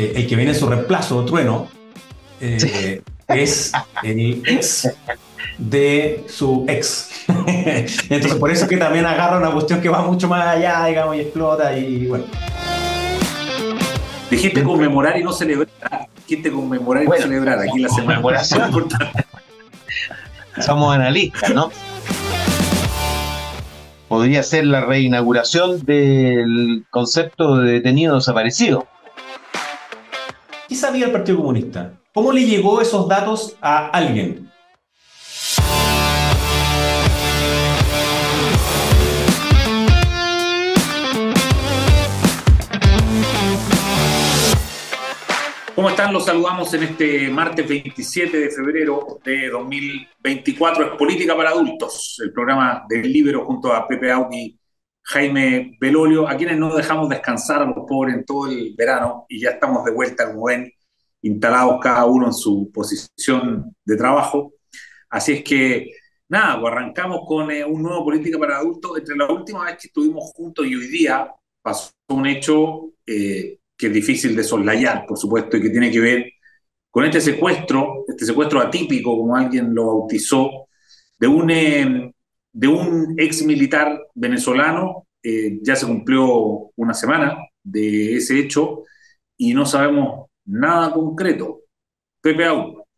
eh, el que viene en su reemplazo, Trueno, eh, es el ex de su ex. Entonces, por eso es que también agarra una cuestión que va mucho más allá, digamos, y explota y bueno. Dijiste conmemorar y no celebrar. Dijiste conmemorar y no celebrar. Aquí la semana. Somos analistas, ¿no? Podría ser la reinauguración del concepto de detenido desaparecido. ¿Qué sabía el Partido Comunista? ¿Cómo le llegó esos datos a alguien? ¿Cómo están? Los saludamos en este martes 27 de febrero de 2024. Es Política para Adultos, el programa del Libro junto a Pepe Audi, Jaime Belolio, a quienes no dejamos descansar a los pobres en todo el verano y ya estamos de vuelta, como ven, instalados cada uno en su posición de trabajo. Así es que, nada, pues arrancamos con eh, un nuevo Política para Adultos. Entre la última vez que estuvimos juntos y hoy día pasó un hecho eh, que es difícil de soslayar, por supuesto, y que tiene que ver con este secuestro, este secuestro atípico, como alguien lo bautizó, de un, eh, de un ex militar venezolano. Eh, ya se cumplió una semana de ese hecho y no sabemos nada concreto. Pepe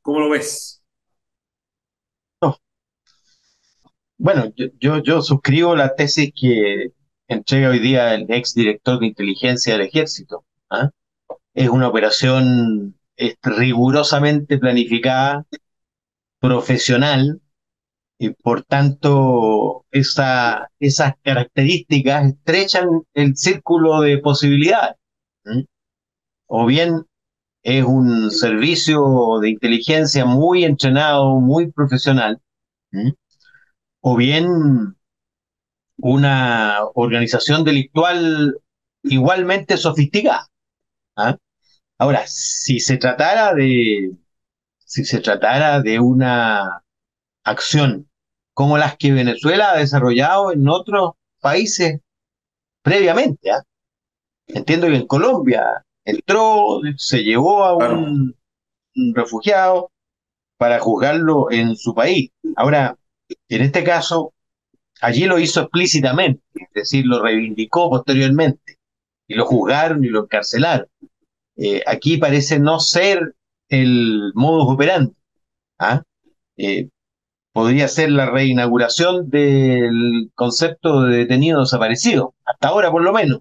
¿cómo lo ves? Bueno, yo, yo, suscribo la tesis que entrega hoy día el ex director de inteligencia del ejército, ¿ah? Es una operación rigurosamente planificada, profesional, y por tanto esa, esas características estrechan el círculo de posibilidades. O bien es un servicio de inteligencia muy entrenado, muy profesional, o bien una organización delictual igualmente sofisticada. ¿ah? Ahora, si se tratara de, si se tratara de una acción como las que Venezuela ha desarrollado en otros países previamente, ¿ah? entiendo que en Colombia entró, se llevó a un, un refugiado para juzgarlo en su país. Ahora, en este caso, allí lo hizo explícitamente, es decir, lo reivindicó posteriormente y lo juzgaron y lo encarcelaron. Eh, aquí parece no ser el modus operandi. ¿ah? Eh, podría ser la reinauguración del concepto de detenido desaparecido, hasta ahora por lo menos.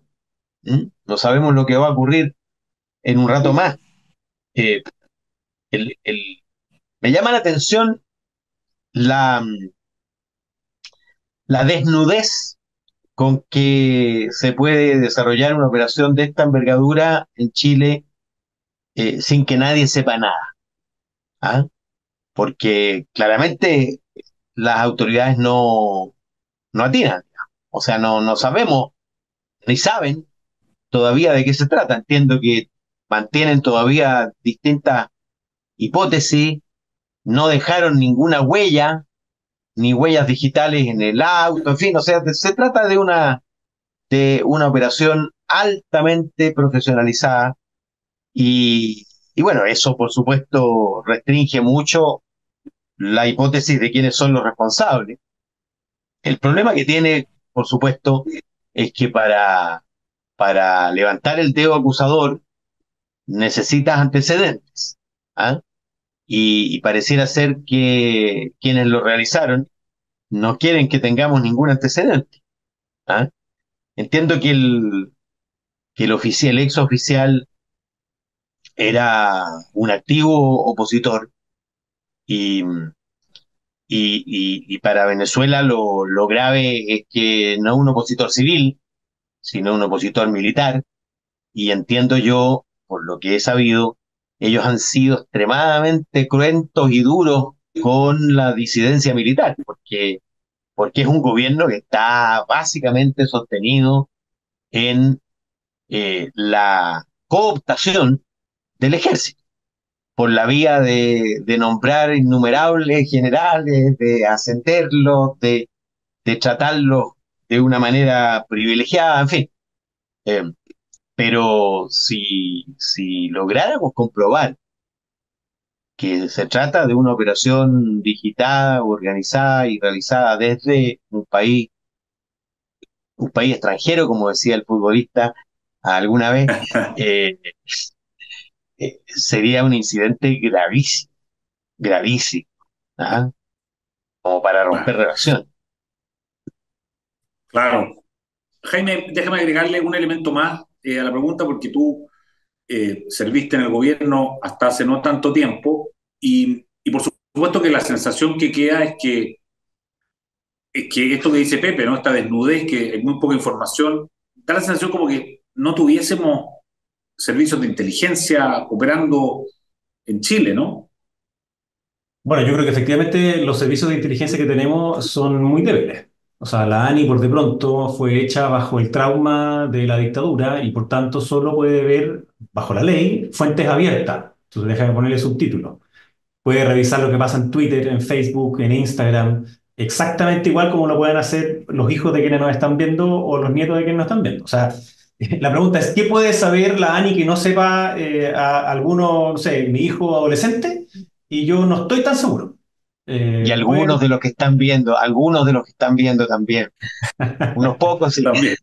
No sabemos lo que va a ocurrir en un rato más. Eh, me llama la atención la, la desnudez con que se puede desarrollar una operación de esta envergadura en Chile eh, sin que nadie sepa nada. ¿ah? Porque claramente las autoridades no, no atinan, o sea, no, no sabemos ni saben todavía de qué se trata. Entiendo que mantienen todavía distintas hipótesis, no dejaron ninguna huella, ni huellas digitales en el auto, en fin, o sea, se trata de una, de una operación altamente profesionalizada y, y bueno, eso por supuesto restringe mucho la hipótesis de quiénes son los responsables. El problema que tiene, por supuesto, es que para, para levantar el dedo acusador necesitas antecedentes. ¿ah? y, pareciera ser que quienes lo realizaron no quieren que tengamos ningún antecedente. ¿ah? Entiendo que el, que el oficial, el ex oficial era un activo opositor y, y, para Venezuela lo, lo, grave es que no un opositor civil, sino un opositor militar. Y entiendo yo, por lo que he sabido, ellos han sido extremadamente cruentos y duros con la disidencia militar, porque, porque es un gobierno que está básicamente sostenido en eh, la cooptación del ejército, por la vía de, nombrar innumerables generales, de ascenderlos, de, de tratarlos de una manera privilegiada, en fin. Eh, Pero si, si lográramos comprobar que se trata de una operación digital, organizada y realizada desde un país, un país extranjero, como decía el futbolista alguna vez, eh, eh, sería un incidente gravísimo, gravísimo, ¿ah? como para romper relación. Claro. Jaime, déjame agregarle un elemento más eh, a la pregunta, porque tú eh, serviste en el gobierno hasta hace no tanto tiempo y, por supuesto que la sensación que queda es que, es que esto que dice Pepe, ¿no? esta desnudez, que hay muy poca información, da la sensación como que no tuviésemos servicios de inteligencia operando en Chile, ¿no? Bueno, yo creo que efectivamente los servicios de inteligencia que tenemos son muy débiles. O sea, la ANI por de pronto fue hecha bajo el trauma de la dictadura y por tanto solo puede ver, bajo la ley, fuentes abiertas. Entonces déjame ponerle subtítulos. Puede revisar lo que pasa en Twitter, en Facebook, en Instagram, exactamente igual como lo pueden hacer los hijos de quienes nos están viendo o los nietos de quienes nos están viendo. O sea, la pregunta es, ¿qué puede saber la ANI que no sepa eh, a alguno, no sé, mi hijo adolescente? Y yo no estoy tan seguro. Eh, y algunos de los que están viendo, algunos de los que están viendo también. Unos pocos sí. También.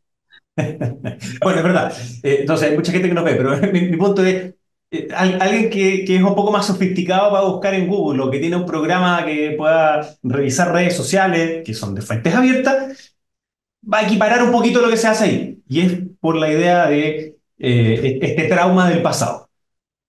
bueno, es verdad. Eh, entonces, hay mucha gente que no ve, pero mi, punto es, eh, alguien que, que, es un poco más sofisticado va a buscar en Google o que tiene un programa que pueda revisar redes sociales, que son de fuentes abiertas, va a equiparar un poquito lo que se hace ahí. Y es por la idea de este trauma del pasado.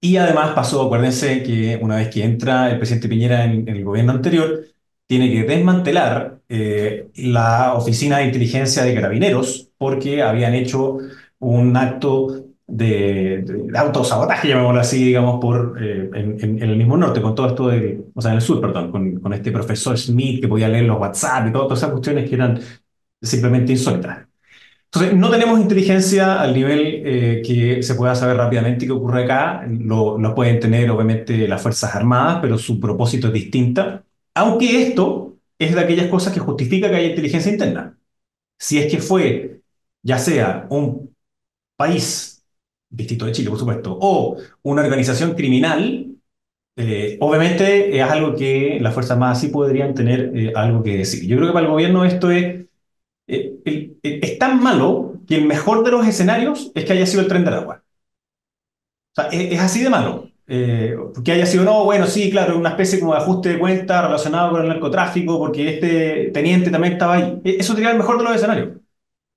Y además pasó, acuérdense que una vez que entra el presidente Piñera en, el gobierno anterior, tiene que desmantelar eh, la oficina de inteligencia de carabineros porque habían hecho un acto de, de autosabotaje, llamémoslo así, digamos, por, eh, en, el mismo norte, con todo esto de, o sea, en el sur, perdón, con, con este profesor Smith que podía leer los WhatsApp y todas esas cuestiones que eran simplemente insólitas. Entonces, no tenemos inteligencia al nivel eh, que se pueda saber rápidamente qué ocurre acá. Lo, pueden tener, obviamente, las Fuerzas Armadas, pero su propósito es distinta. Aunque esto es de aquellas cosas que justifica que haya inteligencia interna. Si es que fue, ya sea un país, distinto de Chile, por supuesto, o una organización criminal, eh, obviamente es algo que las Fuerzas Armadas sí podrían tener eh, algo que decir. Yo creo que para el gobierno esto es eh, es tan malo que el mejor de los escenarios es que haya sido el tren del agua. O sea, es, así de malo. Eh, que haya sido, no, bueno, sí, claro, una especie como de ajuste de cuenta relacionado con el narcotráfico, porque este teniente también estaba ahí. E, eso sería el mejor de los escenarios.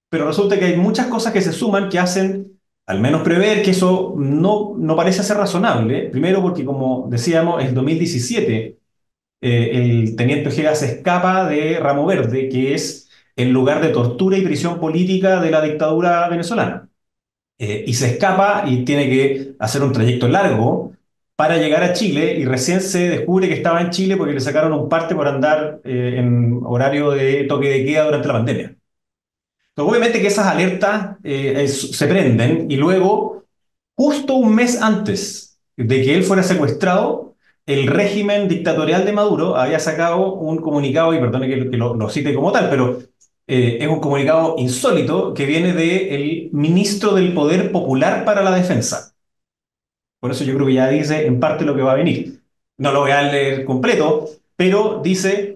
Pero resulta que hay muchas cosas que se suman que hacen al menos prever que eso no, no parece ser razonable. Primero porque, como decíamos, en 2017 eh, el teniente Ojeda se escapa de Ramo Verde, que es en lugar de tortura y prisión política de la dictadura venezolana. Eh, y se escapa y tiene que hacer un trayecto largo para llegar a Chile y recién se descubre que estaba en Chile porque le sacaron un parte por andar eh, en horario de toque de queda durante la pandemia. Entonces, obviamente que esas alertas eh, se prenden y luego, justo un mes antes de que él fuera secuestrado, el régimen dictatorial de Maduro había sacado un comunicado, y perdone que, lo, cite como tal, pero eh, es un comunicado insólito que viene del ministro del Poder Popular para la Defensa. Por eso yo creo que ya dice en parte lo que va a venir. No lo voy a leer completo, pero dice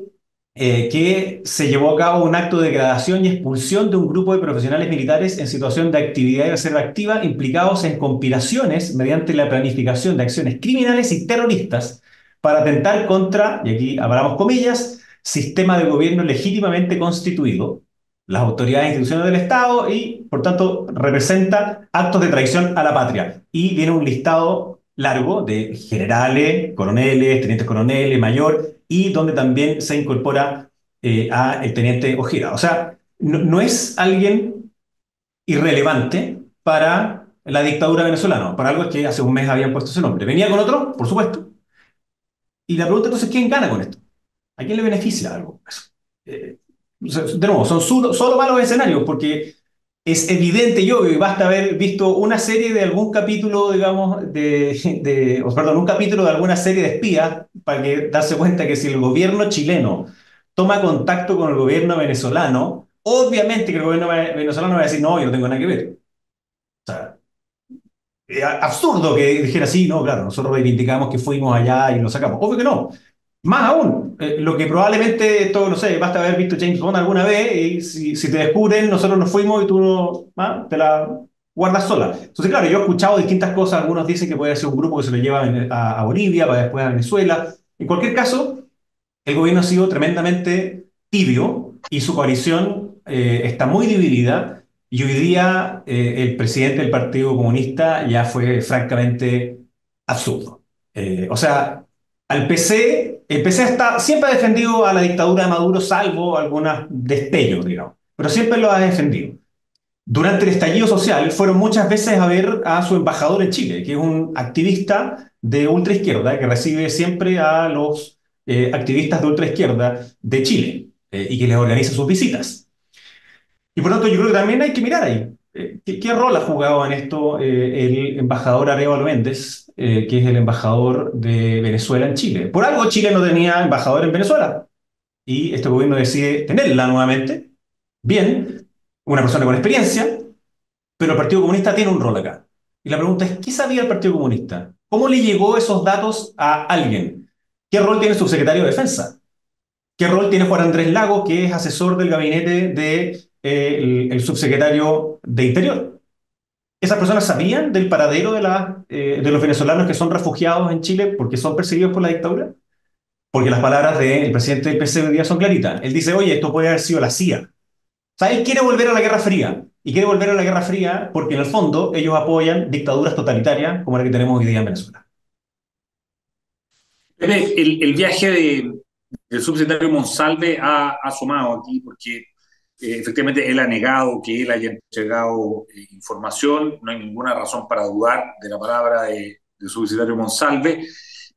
eh, que se llevó a cabo un acto de degradación y expulsión de un grupo de profesionales militares en situación de actividad y reserva activa implicados en conspiraciones mediante la planificación de acciones criminales y terroristas para atentar contra, y aquí abramos comillas, sistema de gobierno legítimamente constituido, las autoridades e instituciones del Estado y, por tanto, representa actos de traición a la patria. Y viene un listado largo de generales, coroneles, tenientes coroneles, mayor, y donde también se incorpora eh, a el teniente Ojeda. O sea, no, es alguien irrelevante para la dictadura venezolana, para algo que hace un mes habían puesto ese nombre. Venía con otro, por supuesto. Y la pregunta entonces, ¿quién gana con esto? ¿A quién le beneficia algo? Eh, de nuevo, son solo, malos escenarios, porque es evidente, yo, basta haber visto una serie de algún capítulo, digamos, de, perdón, un capítulo de alguna serie de espías para que darse cuenta que si el gobierno chileno toma contacto con el gobierno venezolano, obviamente que el gobierno venezolano va a decir, no, yo no tengo nada que ver. O sea, eh, absurdo que dijera así, no, claro, nosotros reivindicamos que fuimos allá y lo sacamos. Obvio que no. Más aún, eh, lo que probablemente, todo, no sé, basta haber visto James Bond alguna vez y si, si te descubren, nosotros nos fuimos y tú no, ah, te la guardas sola. Entonces, claro, yo he escuchado distintas cosas, algunos dicen que puede ser un grupo que se lo lleva a, a Bolivia, para después a Venezuela. En cualquier caso, el gobierno ha sido tremendamente tibio y su coalición eh, está muy dividida y hoy día eh, el presidente del Partido Comunista ya fue francamente absurdo. Eh, o sea, al PC, el PC está, siempre ha defendido a la dictadura de Maduro, salvo algunos destellos, digamos, pero siempre lo ha defendido. Durante el estallido social fueron muchas veces a ver a su embajador en Chile, que es un activista de ultraizquierda que recibe siempre a los eh, activistas de ultraizquierda de Chile eh, y que les organiza sus visitas. Y por lo tanto yo creo que también hay que mirar ahí. Eh, ¿qué, rol ha jugado en esto el embajador Arevalo Méndez, que es el embajador de Venezuela en Chile? Por algo Chile no tenía embajador en Venezuela y este gobierno decide tenerla nuevamente. Bien, una persona con experiencia, pero el Partido Comunista tiene un rol acá. Y la pregunta es, ¿qué sabía el Partido Comunista? ¿Cómo le llegó esos datos a alguien? ¿Qué rol tiene el subsecretario de Defensa? ¿Qué rol tiene Juan Andrés Lago, que es asesor del gabinete de, eh, el, subsecretario de Interior? ¿Esas personas sabían del paradero de, la, eh, de los venezolanos que son refugiados en Chile porque son perseguidos por la dictadura? Porque las palabras del presidente del PC hoy día son claritas. Él dice, oye, esto puede haber sido la CIA. O sea, él quiere volver a la Guerra Fría. Y quiere volver a la Guerra Fría porque en el fondo ellos apoyan dictaduras totalitarias como la que tenemos hoy día en Venezuela. El, viaje de, del subsecretario Monsalve ha, asomado aquí porque eh, efectivamente él ha negado que él haya entregado eh, información, no hay ninguna razón para dudar de la palabra de, del subsecretario Monsalve,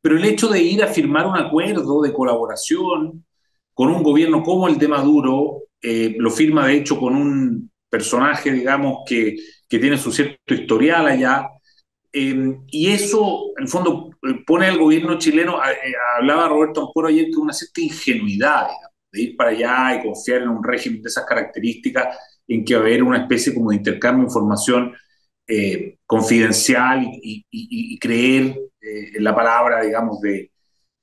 pero el hecho de ir a firmar un acuerdo de colaboración con un gobierno como el de Maduro, eh, lo firma de hecho con un personaje, digamos, que, que tiene su cierto historial allá, Em, y eso, en el fondo, eh, pone al gobierno chileno, eh, hablaba Roberto Amporo ayer, que una cierta ingenuidad de ir para allá y confiar en un régimen de esas características, en que va a haber una especie como de intercambio de información eh, confidencial y, creer en la palabra, digamos, de,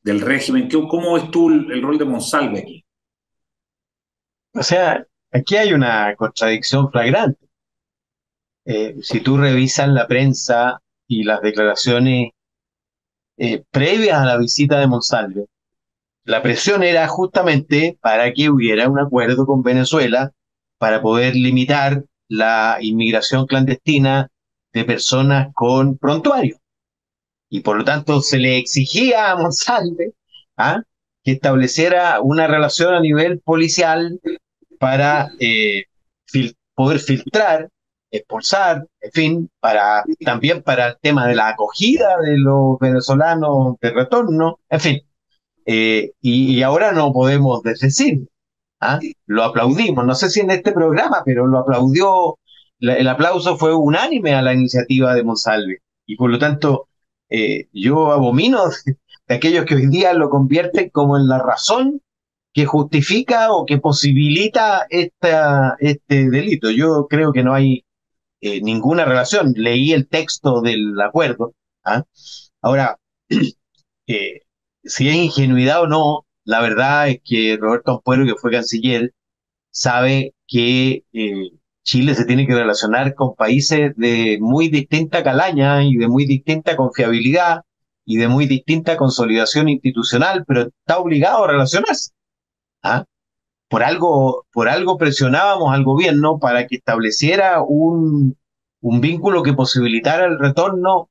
del régimen. ¿Cómo ves tú el, rol de Monsalve aquí? O sea, aquí hay una contradicción flagrante. si tú revisas la prensa y las declaraciones eh, previas a la visita de Monsalve, la presión era justamente para que hubiera un acuerdo con Venezuela para poder limitar la inmigración clandestina de personas con prontuario. Y por lo tanto se le exigía a Monsalve ¿ah? que estableciera una relación a nivel policial para eh, poder filtrar expulsar, en fin, para, también para el tema de la acogida de los venezolanos de retorno, en fin. Eh, y, ahora no podemos decir, ¿ah? lo aplaudimos, no sé si en este programa, pero lo aplaudió, el aplauso fue unánime a la iniciativa de Monsalve. Y por lo tanto, eh, yo abomino aquellos que hoy día lo convierten como en la razón que justifica o que posibilita esta, este delito. Yo creo que no hay eh, ninguna relación. Leí el texto del acuerdo. ¿ah? Ahora, eh, si es ingenuidad o no, la verdad es que Roberto Ampuero, que fue canciller, sabe que eh, Chile se tiene que relacionar con países de muy distinta calaña y de muy distinta confiabilidad y de muy distinta consolidación institucional, pero está obligado a relacionarse. ¿ah? por algo, por algo presionábamos al gobierno para que estableciera un, un vínculo que posibilitara el retorno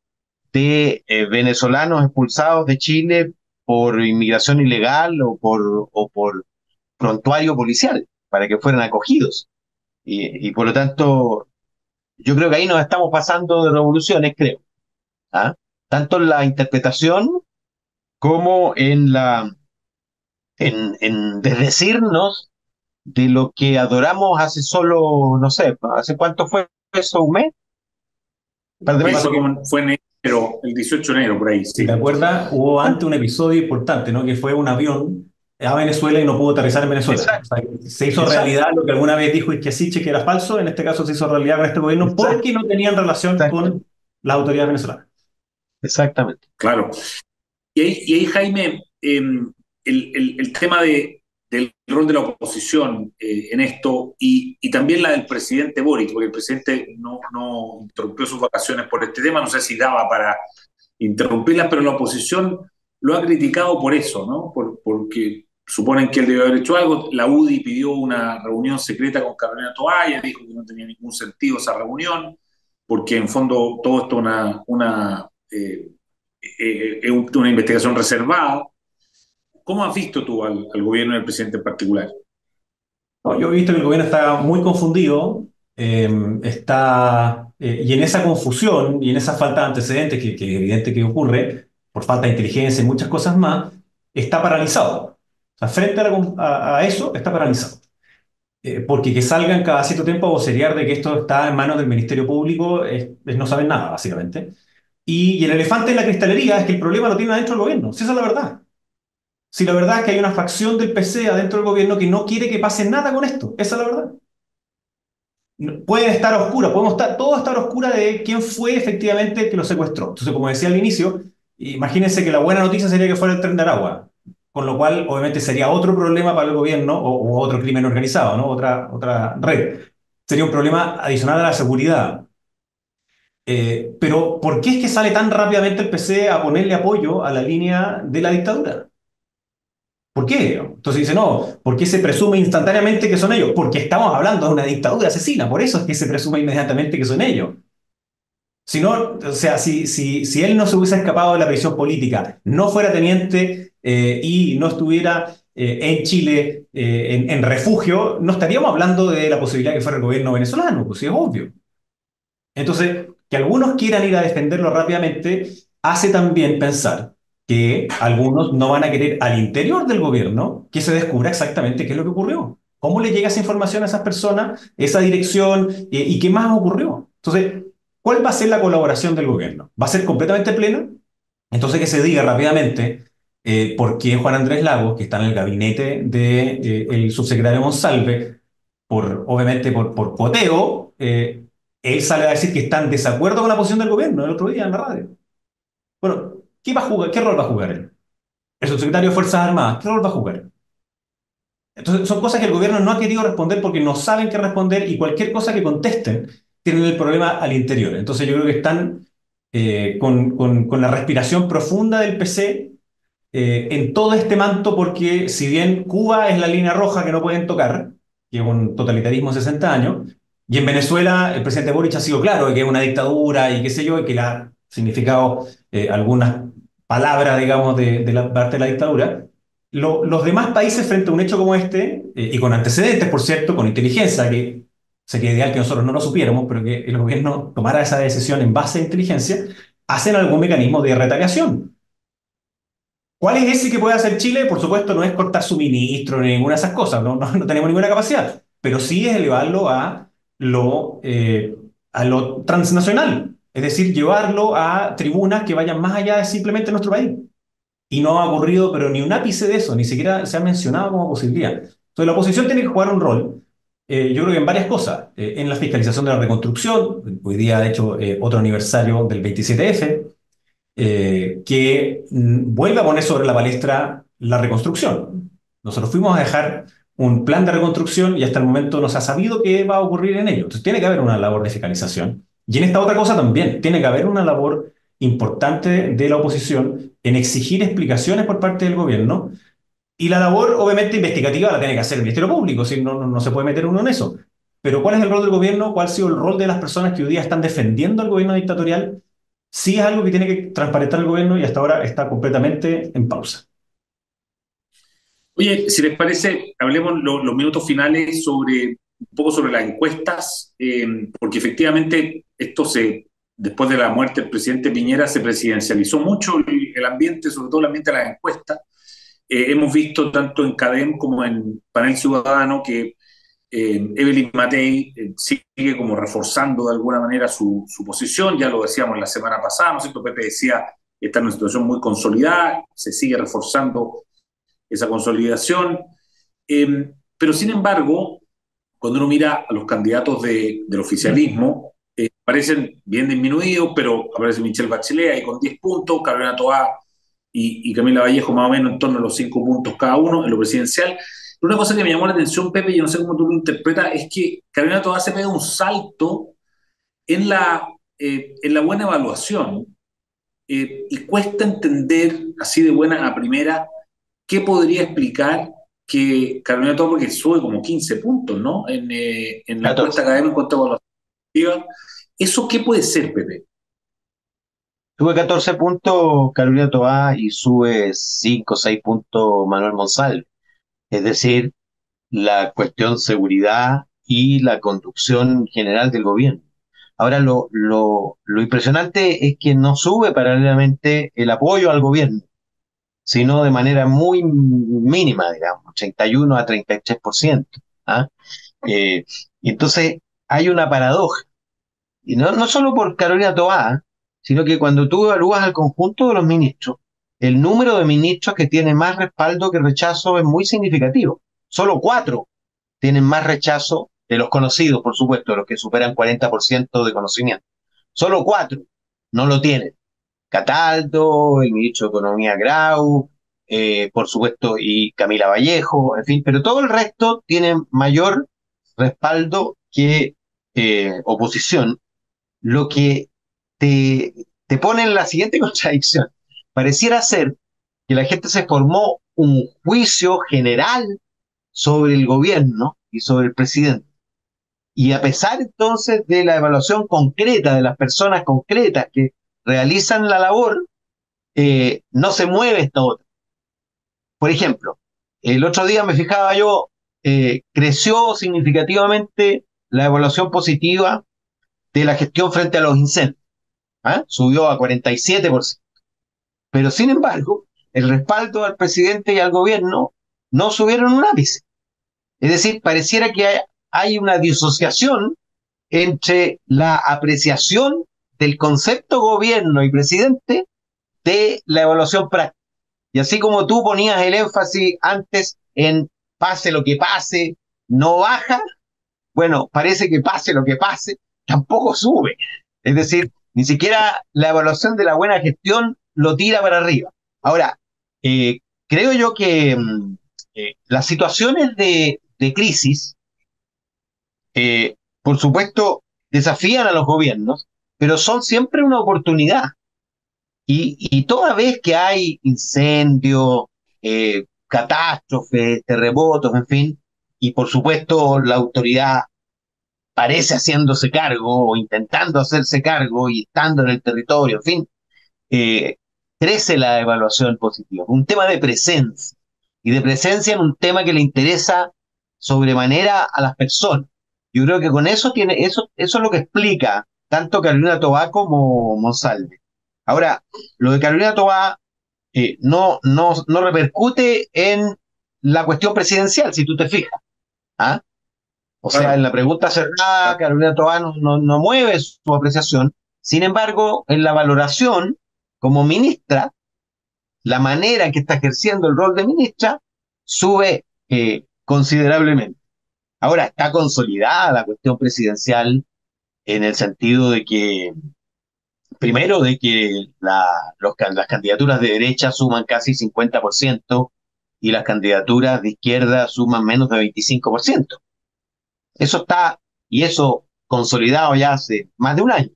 de eh, venezolanos expulsados de Chile por inmigración ilegal o por, o por prontuario policial, para que fueran acogidos. Y, por lo tanto, yo creo que ahí nos estamos pasando de revoluciones, creo. ¿ah? Tanto en la interpretación como en la en, en desdecirnos de lo que adoramos hace solo, no sé, ¿hace cuánto fue eso? ¿Un mes? Fue en enero, el 18 de enero, por ahí. Si te acuerdas, hubo antes un episodio importante, ¿no? Que fue un avión a Venezuela y no pudo aterrizar en Venezuela. se hizo realidad lo que alguna vez dijo Isquiasiche que era falso, en este caso se hizo realidad con este gobierno porque no tenían relación con las autoridades venezolanas. Exactamente. Claro. Y ahí, Jaime, em, el, tema de, rol de la oposición eh, en esto y, también la del presidente Boric, porque el presidente no, no interrumpió sus vacaciones por este tema, no sé si daba para interrumpirlas, pero la oposición lo ha criticado por eso, ¿no? Por, porque suponen que él debe haber hecho algo. La UDI pidió una reunión secreta con Carolina Toalla, dijo que no tenía ningún sentido esa reunión, porque en fondo todo esto es una, una, eh, eh, una investigación reservada. ¿Cómo has visto tú al, gobierno y al presidente en particular? yo he visto que el gobierno está muy confundido, eh, está, y en esa confusión y en esa falta de antecedentes que, que es evidente que ocurre, por falta de inteligencia y muchas cosas más, está paralizado. O sea, frente a, eso, está paralizado. Eh, porque que salgan cada cierto tiempo a vocerear de que esto está en manos del Ministerio Público es, no saben nada, básicamente. Y, el elefante en la cristalería es que el problema lo tiene adentro del gobierno. Si esa es la verdad. Si la verdad es que hay una facción del PC adentro del gobierno que no quiere que pase nada con esto. Esa es la verdad. Puede estar oscura, podemos estar, todo estar oscura de quién fue efectivamente que lo secuestró. Entonces, como decía al inicio, Imagínense que la buena noticia sería que fuera el tren de Aragua, con lo cual obviamente sería otro problema para el gobierno o, otro crimen organizado, ¿no? Otra, otra red. Sería un problema adicional a la seguridad. Eh, pero ¿por qué es que sale tan rápidamente el PC a ponerle apoyo a la línea de la dictadura? ¿Por qué? Entonces dice, no, ¿por qué se presume instantáneamente que son ellos? Porque estamos hablando de una dictadura asesina, por eso es que se presume inmediatamente que son ellos. Si no, o sea, si, si, si él no se hubiese escapado de la prisión política, no fuera teniente eh, y no estuviera eh, en Chile eh, en, refugio, no estaríamos hablando de la posibilidad de que fuera el gobierno venezolano, pues sí es obvio. Entonces, que algunos quieran ir a defenderlo rápidamente, hace también pensar que algunos no van a querer al interior del gobierno que se descubra exactamente qué es lo que ocurrió. ¿Cómo le llega esa información a esas personas, esa dirección y qué más ocurrió? Entonces, ¿Cuál va a ser la colaboración del gobierno? ¿Va a ser completamente plena? Entonces que se diga rápidamente eh, por qué Juan Andrés Lagos, que está en el gabinete del de, subsecretario Monsalve, por, obviamente por, por poteo, eh, él sale a decir que está en desacuerdo con la posición del gobierno el otro día en la radio. Bueno, ¿qué, rol va a jugar él? El subsecretario de Fuerzas Armadas, ¿qué rol va a jugar? Entonces, son cosas que el gobierno no ha querido responder porque no saben qué responder y cualquier cosa que contesten tienen el problema al interior. Entonces yo creo que están eh, con, con, la respiración profunda del PC eh, en todo este manto porque si bien Cuba es la línea roja que no pueden tocar, que es un totalitarismo de 60 años, y en Venezuela el presidente Boric ha sido claro de que es una dictadura y qué sé yo, y que le ha significado eh, algunas palabras, digamos, de, de, la parte de la dictadura, los demás países frente a un hecho como este, y con antecedentes, por cierto, con inteligencia, que sería ideal que nosotros no lo supiéramos, pero que el gobierno tomara esa decisión en base a inteligencia, hacen algún mecanismo de retaliación. ¿Cuál es ese que puede hacer Chile? Por supuesto, no es cortar suministro ni ninguna de esas cosas, no, no, tenemos ninguna capacidad, pero sí es elevarlo a lo, eh, a lo transnacional, es decir, llevarlo a tribunas que vayan más allá de simplemente nuestro país. Y no ha ocurrido, pero ni un ápice de eso, ni siquiera se ha mencionado como posibilidad. Entonces, la oposición tiene que jugar un rol eh, yo creo que en varias cosas. Eh, en la fiscalización de la reconstrucción, hoy día, de hecho, eh, otro aniversario del 27F, que mm, vuelve a poner sobre la palestra la reconstrucción. Nosotros fuimos a dejar un plan de reconstrucción y hasta el momento no se ha sabido qué va a ocurrir en ello. Entonces tiene que haber una labor de fiscalización. Y en esta otra cosa también, tiene que haber una labor importante de la oposición en exigir explicaciones por parte del gobierno y la labor, obviamente, investigativa la tiene que hacer el Ministerio Público, si no, no, se puede meter uno en eso. Pero ¿cuál es el rol del gobierno? ¿Cuál ha sido el rol de las personas que hoy día están defendiendo al gobierno dictatorial? Sí es algo que tiene que transparentar el gobierno y hasta ahora está completamente en pausa. Oye, si les parece, hablemos los minutos finales sobre un poco sobre las encuestas, eh, porque efectivamente esto se, después de la muerte del presidente Piñera, se presidencializó mucho el, el ambiente, sobre todo el ambiente de las encuestas. Eh, hemos visto tanto en CADEM como en Panel Ciudadano que eh, Evelyn Matei eh, sigue como reforzando de alguna manera su, posición, ya lo decíamos la semana pasada, ¿no es cierto? Pepe decía, está en una situación muy consolidada, se sigue reforzando esa consolidación, pero sin embargo, cuando uno mira a los candidatos del oficialismo, eh, parecen bien disminuidos, pero aparece Michelle Bachelet ahí con 10 puntos, Carolina Toá y, Camila Vallejo más o menos en torno a los 5 puntos cada uno en lo presidencial. Una cosa que me llamó la atención, Pepe, y yo no sé cómo tú lo interpretas, es que Carolina Toá se pega un salto en la, eh, en la buena evaluación eh, y cuesta entender así de buena a primera qué podría explicar que Carolina Toa, porque sube como 15 puntos, ¿no? En, eh, en la cuesta académica en cuanto a evaluación. ¿Eso qué puede ser, Pepe? Sube 14 puntos Carolina Toa y sube 5 o 6 puntos Manuel Monsalve. Es decir, la cuestión seguridad y la conducción general del gobierno. Ahora, lo, lo, lo impresionante es que no sube paralelamente el apoyo al gobierno, sino de manera muy mínima, digamos, 31 a 33%. ¿ah? Eh, entonces, hay una paradoja. Y no, no solo por Carolina Toá, sino que cuando tú evalúas al conjunto de los ministros, el número de ministros que tienen más respaldo que rechazo es muy significativo. Solo cuatro tienen más rechazo de los conocidos, por supuesto, los que superan 40% de conocimiento. Solo cuatro no lo tienen. Cataldo, el ministro de Economía Grau, eh, por supuesto, y Camila Vallejo, en fin, pero todo el resto tiene mayor respaldo que eh, oposición, lo que te, te pone en la siguiente contradicción. Pareciera ser que la gente se formó un juicio general sobre el gobierno y sobre el presidente. Y a pesar entonces de la evaluación concreta de las personas concretas que realizan la labor, eh, no se mueve esta otra. Por ejemplo, el otro día me fijaba yo, eh, creció significativamente la evaluación positiva de la gestión frente a los incendios. ¿ah? Subió a 47%. Pero sin embargo, el respaldo al presidente y al gobierno no subieron un ápice. Es decir, pareciera que hay, hay una disociación entre la apreciación del concepto gobierno y presidente de la evaluación práctica. Y así como tú ponías el énfasis antes en pase lo que pase, no baja, bueno, parece que pase lo que pase, tampoco sube. Es decir, ni siquiera la evaluación de la buena gestión lo tira para arriba. Ahora, eh, creo yo que mm, eh, las situaciones de, crisis eh, por supuesto, desafían a los gobiernos, pero son siempre una oportunidad. Y, toda vez que hay incendios, eh, catástrofes, terremotos, en fin, y por supuesto la autoridad parece haciéndose cargo o intentando hacerse cargo y estando en el territorio, en fin, eh, crece la evaluación positiva. Un tema de presencia y de presencia en un tema que le interesa sobremanera a las personas. Yo creo que con eso tiene, eso, eso es lo que explica tanto Carolina Tobá como Monsalve. Ahora, lo de Carolina Tobá eh, no, no, no repercute en la cuestión presidencial, si tú te fijas. ¿ah? O sea, en la pregunta cerrada, Carolina Tobá no, no, mueve su apreciación. Sin embargo, en la valoración, como ministra, la manera en que está ejerciendo el rol de ministra sube eh, considerablemente. Ahora está consolidada la cuestión presidencial en el sentido de que, primero, de que las candidaturas de derecha suman casi 50% y las candidaturas de izquierda suman menos de 25%. Eso está, y eso consolidado ya hace más de un año.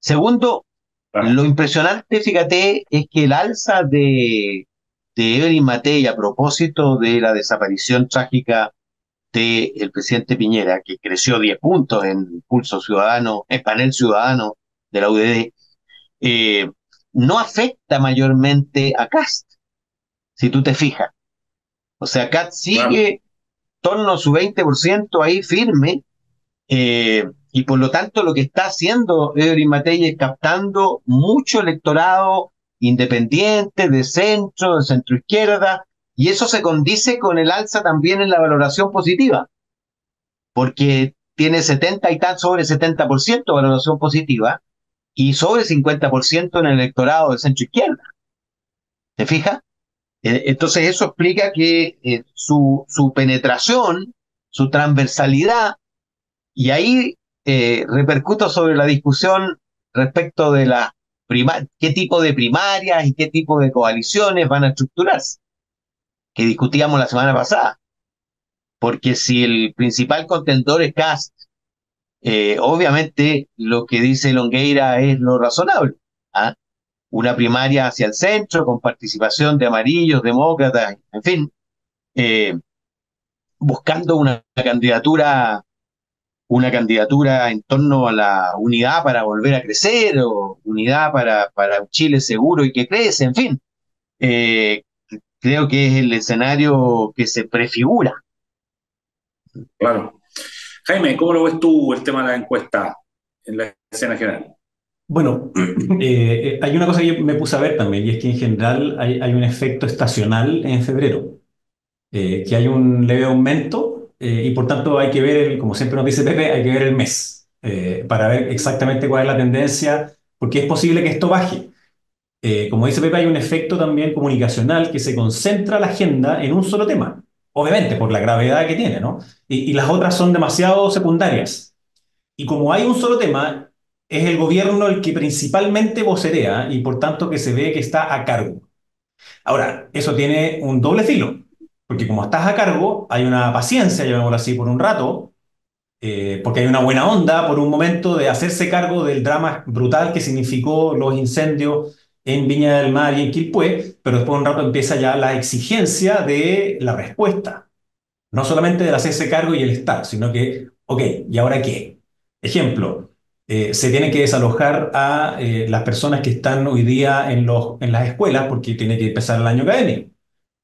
Segundo, lo impresionante, fíjate, es que el alza de, de Evelyn Matei a propósito de la desaparición trágica del presidente Piñera, que creció 10 puntos en Pulso Ciudadano, en Panel Ciudadano de la UDD, eh, no afecta mayormente a Cast, si tú te fijas. O sea, Cast sigue en torno a su 20% ahí firme, eh, y por lo tanto lo que está haciendo Evelyn Matei es captando mucho electorado independiente, de centro, de centro izquierda, y eso se condice con el alza también en la valoración positiva, porque tiene 70 y tal sobre 70% de valoración positiva y sobre 50% en el electorado de centro izquierda. ¿Te fijas? Eh, entonces eso explica que eh, su, su penetración, su transversalidad, y ahí eh, repercuto sobre la discusión respecto de la qué tipo de primarias y qué tipo de coaliciones van a estructurarse, que discutíamos la semana pasada. Porque si el principal contendor es Cast, eh, obviamente lo que dice Longueira es lo razonable. ¿ah? Una primaria hacia el centro, con participación de amarillos, demócratas, en fin, eh, buscando una candidatura una candidatura en torno a la unidad para volver a crecer o unidad para, para un Chile seguro y que crece, en fin. Eh, creo que es el escenario que se prefigura. Claro. Jaime, ¿cómo lo ves tú el tema de la encuesta en la escena general? Bueno, eh, hay una cosa que yo me puse a ver también, y es que en general hay, un efecto estacional en febrero, eh, que hay un leve aumento eh, y por tanto hay que ver, como siempre nos dice Pepe, hay que ver el mes eh, para ver exactamente cuál es la tendencia, porque es posible que esto baje. Eh, como dice Pepe, hay un efecto también comunicacional que se concentra la agenda en un solo tema, obviamente por la gravedad que tiene, ¿no? Y, y las otras son demasiado secundarias. Y como hay un solo tema, es el gobierno el que principalmente vocerea y por tanto que se ve que está a cargo. Ahora, eso tiene un doble filo. Porque como estás a cargo, hay una paciencia, llamémoslo así, por un rato, eh, porque hay una buena onda por un momento de hacerse cargo del drama brutal que significó los incendios en Viña del Mar y en Quilpué, pero después de un rato empieza ya la exigencia de la respuesta. No solamente del hacerse cargo y el estar, sino que, ok, ¿y ahora qué? Ejemplo, eh, se tiene que desalojar a eh, las personas que están hoy día en, los, en las escuelas porque tiene que empezar el año académico.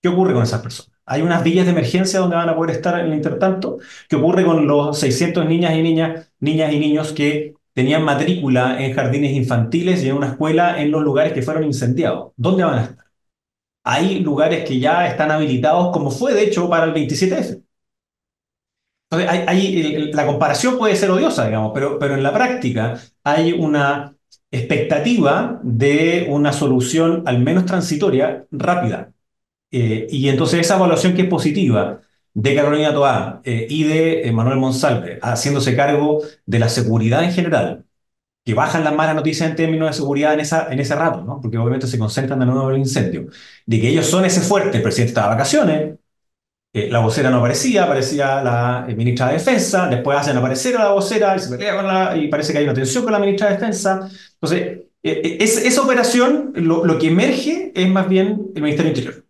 ¿Qué ocurre con esas personas? Hay unas villas de emergencia donde van a poder estar en el intertanto. ¿Qué ocurre con los 600 niñas y niñas, niñas y niños que tenían matrícula en jardines infantiles y en una escuela en los lugares que fueron incendiados? ¿Dónde van a estar? Hay lugares que ya están habilitados, como fue de hecho para el 27F. Entonces, hay, la comparación puede ser odiosa, digamos, pero, pero en la práctica hay una expectativa de una solución, al menos transitoria, rápida. Eh, y entonces esa evaluación que es positiva de Carolina Toá eh, y de Manuel Monsalve, haciéndose cargo de la seguridad en general, que bajan las malas noticias en términos de seguridad en, esa, en ese rato, ¿no? porque obviamente se concentran de nuevo en el incendio, de que ellos son ese fuerte, el presidente estaba de vacaciones, eh, la vocera no aparecía, aparecía la ministra de Defensa, después hacen aparecer a la vocera y se parece que hay una tensión con la ministra de Defensa. Entonces, esa operación, lo, lo que emerge es más bien el Ministerio Interior.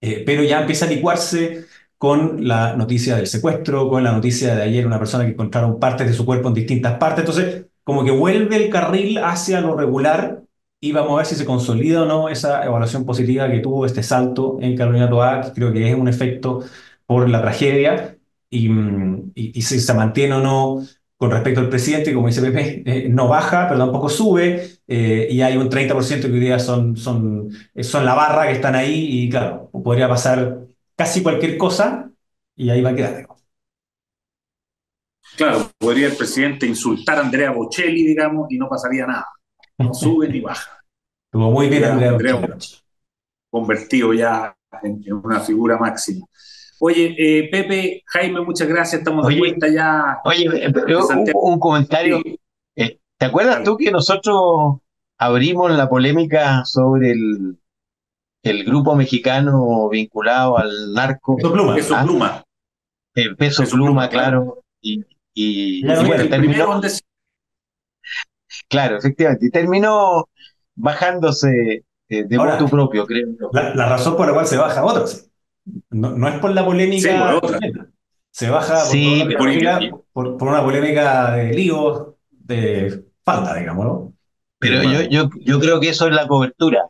Eh, pero ya empieza a licuarse con la noticia del secuestro, con la noticia de ayer una persona que encontraron partes de su cuerpo en distintas partes. Entonces, como que vuelve el carril hacia lo regular y vamos a ver si se consolida o no esa evaluación positiva que tuvo este salto en Carolina Toa, creo que es un efecto por la tragedia y, mm, y si se mantiene o no con respecto al presidente, como dice Pepe, eh, no baja, pero tampoco sube, eh, y hay un 30% que hoy día son, son, son la barra que están ahí, y claro, podría pasar casi cualquier cosa, y ahí va a quedar. Claro, podría el presidente insultar a Andrea Bocelli, digamos, y no pasaría nada. No sube ni baja. Estuvo muy bien Andrea, Bocelli. Convertido ya en una figura máxima. Oye, eh, Pepe, Jaime, muchas gracias, estamos de vuelta ya. Oye, eh, un, comentario. Eh, ¿Te acuerdas tú que nosotros abrimos la polémica sobre el, el grupo mexicano vinculado al narco? Peso Pluma. Peso ¿Ah? Pluma. peso, Pluma, claro. Y, y, terminó, Claro, efectivamente. Y terminó bajándose de voto propio, creo. La, la, razón por la cual se baja otro, sí. No, es por la polémica. Se baja por, una polémica de líos, de falta, digamos, Pero yo, yo, yo creo que eso es la cobertura.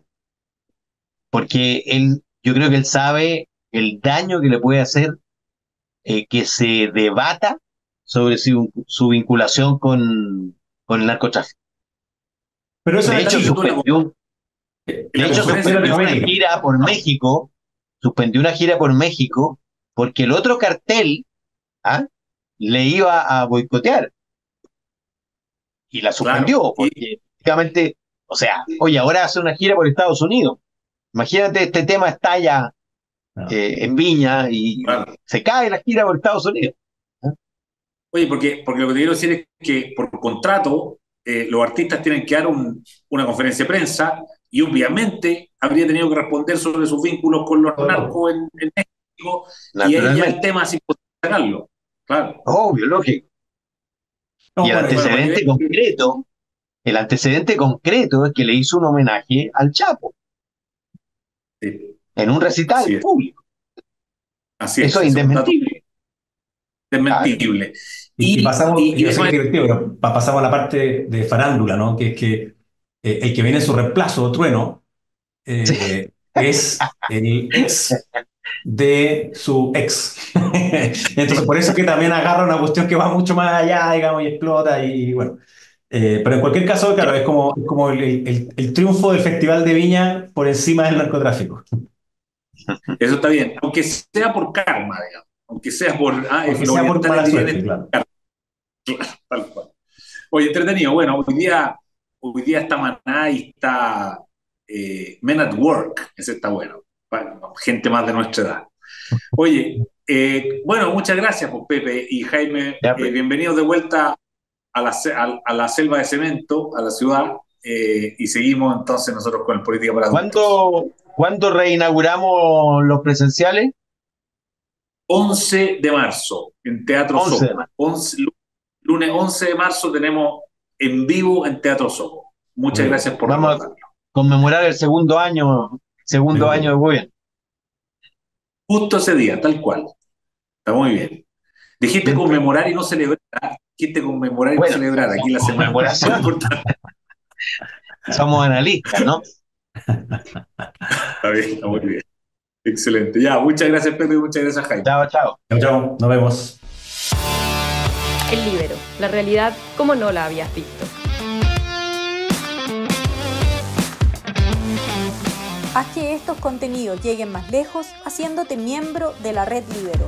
Porque él, yo creo que él sabe el daño que le puede hacer eh, que se debata sobre su, vinculación con, con el narcotráfico. Pero eso de hecho, suspendió, de hecho, suspendió una gira por México suspendió una gira por México porque el otro cartel ¿ah? le iba a boicotear. Y la suspendió, porque efectivamente, o sea, oye, ahora hace una gira por Estados Unidos. Imagínate, este tema estalla eh, en Viña y se cae la gira por Estados Unidos. Oye, porque, porque lo que te quiero decir es que por contrato eh, los artistas tienen que dar una conferencia de prensa y obviamente habría tenido que responder sobre sus vínculos con los narcos en, México y ahí ya el tema es imposible sacarlo. Claro. Obvio, lógico. y el antecedente concreto, el antecedente concreto es que le hizo un homenaje al Chapo. En un recital público. Así es. Eso es indesmentible. Desmentible. Y, pasamos, y, pasamos a la parte de farándula, ¿no? Que es que eh, el que viene en su reemplazo, Trueno, eh, es el ex de su ex. Entonces, por eso es que también agarra una cuestión que va mucho más allá, digamos, y explota, y bueno. Eh, pero en cualquier caso, claro, es como, como el, el, triunfo del Festival de Viña por encima del narcotráfico. Eso está bien, aunque sea por karma, digamos aunque sea por... Ah, aunque sea por mala suerte, claro. Tal cual. Oye, entretenido. Bueno, hoy día, hoy día está Maná y está eh, Men at Work. Ese está bueno. gente más de nuestra edad. Oye, eh, bueno, muchas gracias, pues, Pepe y Jaime. Eh, pues. bienvenidos de vuelta a la, a, la, selva de cemento, a la ciudad. y seguimos entonces nosotros con el Política para ¿Cuándo, ¿Cuándo reinauguramos los presenciales? 11 de marzo en Teatro 11 lunes 11 de marzo tenemos en vivo en Teatro Soco. Muchas gracias por Vamos a conmemorar el segundo año, segundo año de gobierno. Justo ese día, tal cual. Está muy bien. Dijiste conmemorar y no celebrar. Dijiste conmemorar y no celebrar. Aquí la semana. Somos analistas, ¿no? está bien, está muy bien. Excelente. Ya, muchas gracias, Pedro, y muchas gracias, Jaime. Chao, chao. Chao, chao. Nos vemos. El Libero, la realidad como no la habías visto. Haz que estos contenidos lleguen más lejos haciéndote miembro de la red Libero.